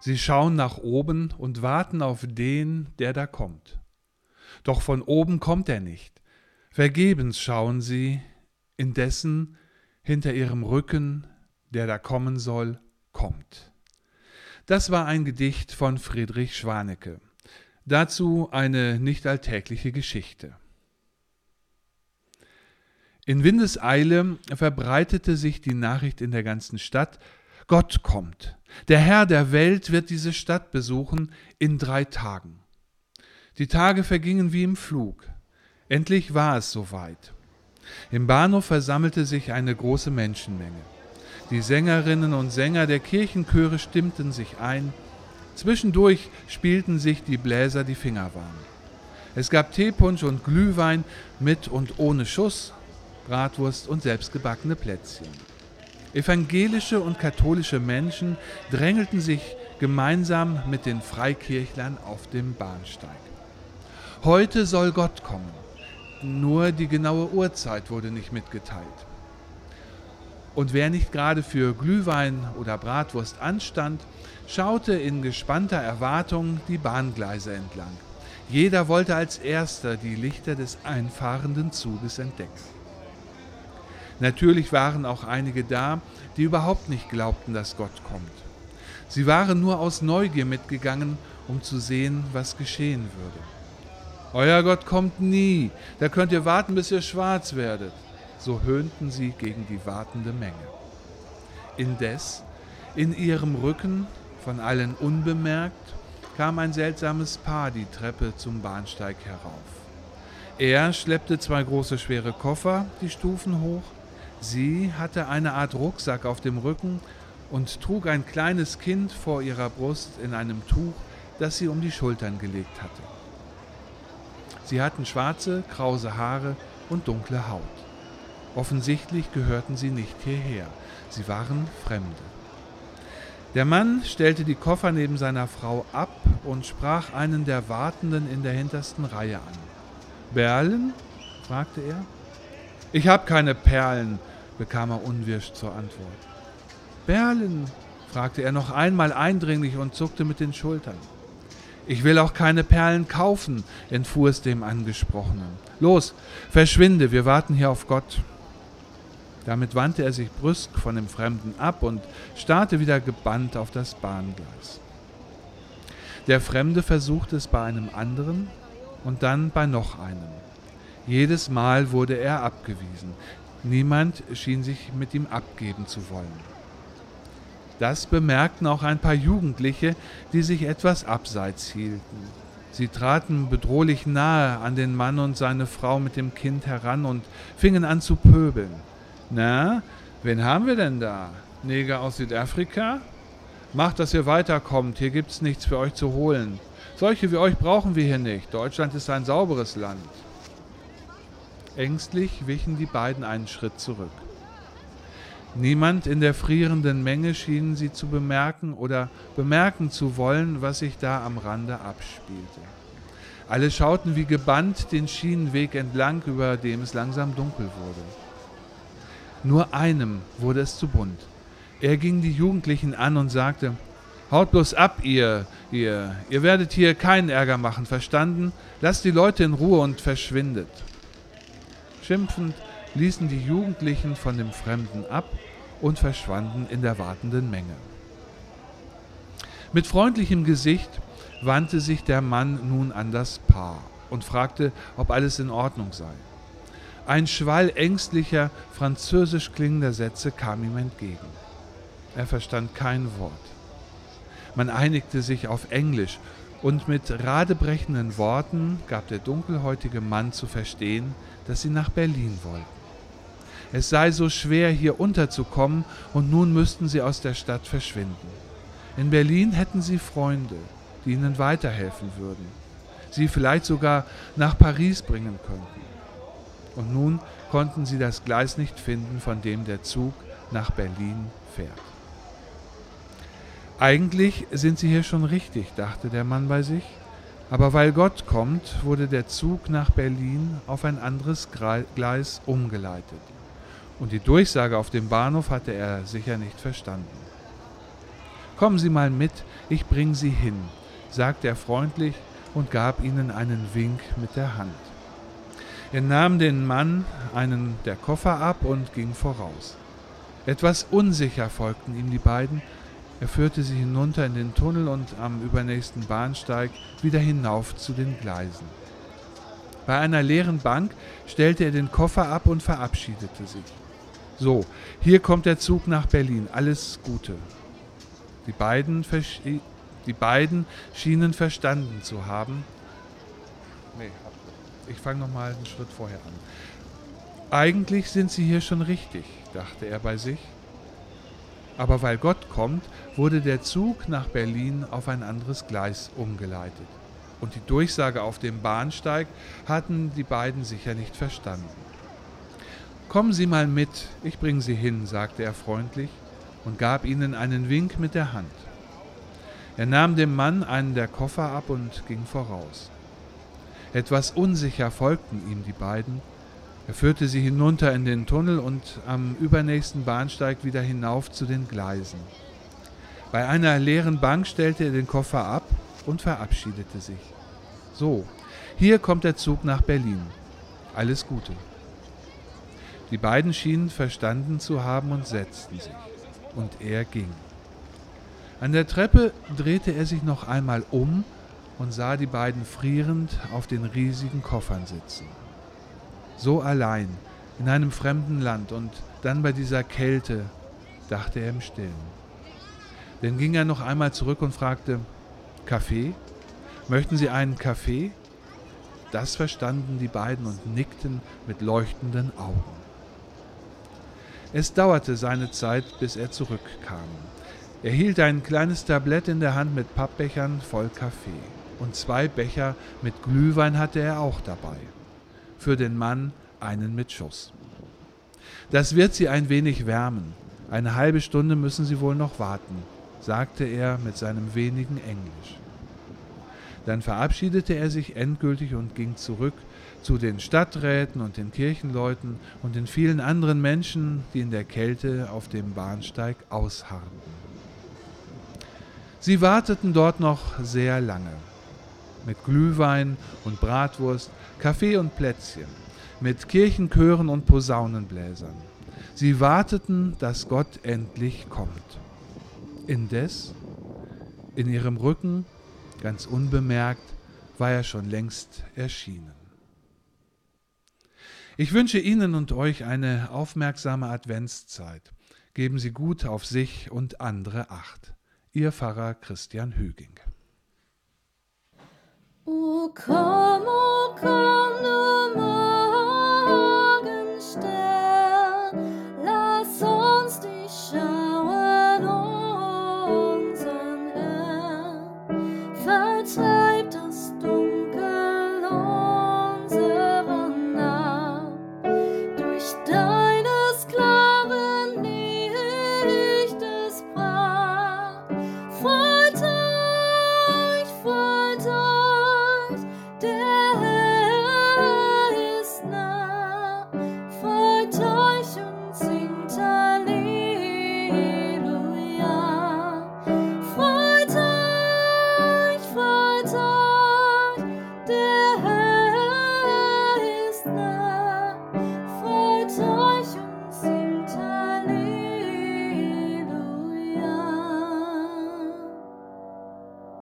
Sie schauen nach oben und warten auf den, der da kommt. Doch von oben kommt er nicht. Vergebens schauen sie, indessen hinter ihrem Rücken, der da kommen soll, kommt. Das war ein Gedicht von Friedrich Schwanecke. Dazu eine nicht alltägliche Geschichte. In Windeseile verbreitete sich die Nachricht in der ganzen Stadt, Gott kommt. Der Herr der Welt wird diese Stadt besuchen in drei Tagen. Die Tage vergingen wie im Flug. Endlich war es soweit. Im Bahnhof versammelte sich eine große Menschenmenge. Die Sängerinnen und Sänger der Kirchenchöre stimmten sich ein. Zwischendurch spielten sich die Bläser die Finger warm. Es gab Teepunsch und Glühwein mit und ohne Schuss, Bratwurst und selbstgebackene Plätzchen. Evangelische und katholische Menschen drängelten sich gemeinsam mit den Freikirchlern auf dem Bahnsteig. Heute soll Gott kommen. Nur die genaue Uhrzeit wurde nicht mitgeteilt. Und wer nicht gerade für Glühwein oder Bratwurst anstand, schaute in gespannter Erwartung die Bahngleise entlang. Jeder wollte als erster die Lichter des einfahrenden Zuges entdecken. Natürlich waren auch einige da, die überhaupt nicht glaubten, dass Gott kommt. Sie waren nur aus Neugier mitgegangen, um zu sehen, was geschehen würde. Euer Gott kommt nie, da könnt ihr warten, bis ihr schwarz werdet. So höhnten sie gegen die wartende Menge. Indes, in ihrem Rücken, von allen unbemerkt, kam ein seltsames Paar die Treppe zum Bahnsteig herauf. Er schleppte zwei große schwere Koffer die Stufen hoch, Sie hatte eine Art Rucksack auf dem Rücken und trug ein kleines Kind vor ihrer Brust in einem Tuch, das sie um die Schultern gelegt hatte. Sie hatten schwarze, krause Haare und dunkle Haut. Offensichtlich gehörten sie nicht hierher, sie waren Fremde. Der Mann stellte die Koffer neben seiner Frau ab und sprach einen der Wartenden in der hintersten Reihe an. Perlen? fragte er. Ich habe keine Perlen, bekam er unwirsch zur Antwort. Perlen? fragte er noch einmal eindringlich und zuckte mit den Schultern. Ich will auch keine Perlen kaufen, entfuhr es dem Angesprochenen. Los, verschwinde, wir warten hier auf Gott. Damit wandte er sich brüsk von dem Fremden ab und starrte wieder gebannt auf das Bahngleis. Der Fremde versuchte es bei einem anderen und dann bei noch einem. Jedes Mal wurde er abgewiesen. Niemand schien sich mit ihm abgeben zu wollen. Das bemerkten auch ein paar Jugendliche, die sich etwas abseits hielten. Sie traten bedrohlich nahe an den Mann und seine Frau mit dem Kind heran und fingen an zu pöbeln. Na, wen haben wir denn da? Neger aus Südafrika? Macht, dass ihr weiterkommt, hier gibt's nichts für euch zu holen. Solche wie euch brauchen wir hier nicht. Deutschland ist ein sauberes Land. Ängstlich wichen die beiden einen Schritt zurück. Niemand in der frierenden Menge schien sie zu bemerken oder bemerken zu wollen, was sich da am Rande abspielte. Alle schauten wie gebannt den Schienenweg entlang, über dem es langsam dunkel wurde. Nur einem wurde es zu bunt. Er ging die Jugendlichen an und sagte, Haut bloß ab, ihr, ihr, ihr werdet hier keinen Ärger machen, verstanden? Lasst die Leute in Ruhe und verschwindet. Schimpfend ließen die Jugendlichen von dem Fremden ab und verschwanden in der wartenden Menge. Mit freundlichem Gesicht wandte sich der Mann nun an das Paar und fragte, ob alles in Ordnung sei. Ein Schwall ängstlicher, französisch klingender Sätze kam ihm entgegen. Er verstand kein Wort. Man einigte sich auf Englisch und mit radebrechenden Worten gab der dunkelhäutige Mann zu verstehen, dass sie nach Berlin wollten. Es sei so schwer, hier unterzukommen, und nun müssten sie aus der Stadt verschwinden. In Berlin hätten sie Freunde, die ihnen weiterhelfen würden, sie vielleicht sogar nach Paris bringen könnten. Und nun konnten sie das Gleis nicht finden, von dem der Zug nach Berlin fährt. Eigentlich sind sie hier schon richtig, dachte der Mann bei sich. Aber weil Gott kommt, wurde der Zug nach Berlin auf ein anderes Gleis umgeleitet. Und die Durchsage auf dem Bahnhof hatte er sicher nicht verstanden. Kommen Sie mal mit, ich bring Sie hin, sagte er freundlich und gab ihnen einen Wink mit der Hand. Er nahm den Mann einen der Koffer ab und ging voraus. Etwas unsicher folgten ihm die beiden. Er führte sie hinunter in den Tunnel und am übernächsten Bahnsteig wieder hinauf zu den Gleisen. Bei einer leeren Bank stellte er den Koffer ab und verabschiedete sich. So, hier kommt der Zug nach Berlin. Alles Gute. Die beiden, die beiden schienen verstanden zu haben. Nee, ich fange nochmal einen Schritt vorher an. Eigentlich sind sie hier schon richtig, dachte er bei sich. Aber weil Gott kommt, wurde der Zug nach Berlin auf ein anderes Gleis umgeleitet. Und die Durchsage auf dem Bahnsteig hatten die beiden sicher nicht verstanden. Kommen Sie mal mit, ich bringe Sie hin, sagte er freundlich und gab ihnen einen Wink mit der Hand. Er nahm dem Mann einen der Koffer ab und ging voraus. Etwas unsicher folgten ihm die beiden. Er führte sie hinunter in den Tunnel und am übernächsten Bahnsteig wieder hinauf zu den Gleisen. Bei einer leeren Bank stellte er den Koffer ab und verabschiedete sich. So, hier kommt der Zug nach Berlin. Alles Gute. Die beiden schienen verstanden zu haben und setzten sich und er ging. An der Treppe drehte er sich noch einmal um und sah die beiden frierend auf den riesigen Koffern sitzen. So allein, in einem fremden Land und dann bei dieser Kälte, dachte er im Stillen. Dann ging er noch einmal zurück und fragte, Kaffee? Möchten Sie einen Kaffee? Das verstanden die beiden und nickten mit leuchtenden Augen. Es dauerte seine Zeit, bis er zurückkam. Er hielt ein kleines Tablett in der Hand mit Pappbechern voll Kaffee. Und zwei Becher mit Glühwein hatte er auch dabei. Für den Mann einen mit Schuss. Das wird Sie ein wenig wärmen. Eine halbe Stunde müssen Sie wohl noch warten, sagte er mit seinem wenigen Englisch. Dann verabschiedete er sich endgültig und ging zurück zu den Stadträten und den Kirchenleuten und den vielen anderen Menschen, die in der Kälte auf dem Bahnsteig ausharrten. Sie warteten dort noch sehr lange, mit Glühwein und Bratwurst, Kaffee und Plätzchen, mit Kirchenchören und Posaunenbläsern. Sie warteten, dass Gott endlich kommt. Indes, in ihrem Rücken, ganz unbemerkt, war er schon längst erschienen. Ich wünsche Ihnen und euch eine aufmerksame Adventszeit. Geben Sie gut auf sich und andere Acht. Ihr Pfarrer Christian Hüging. おかもかぬ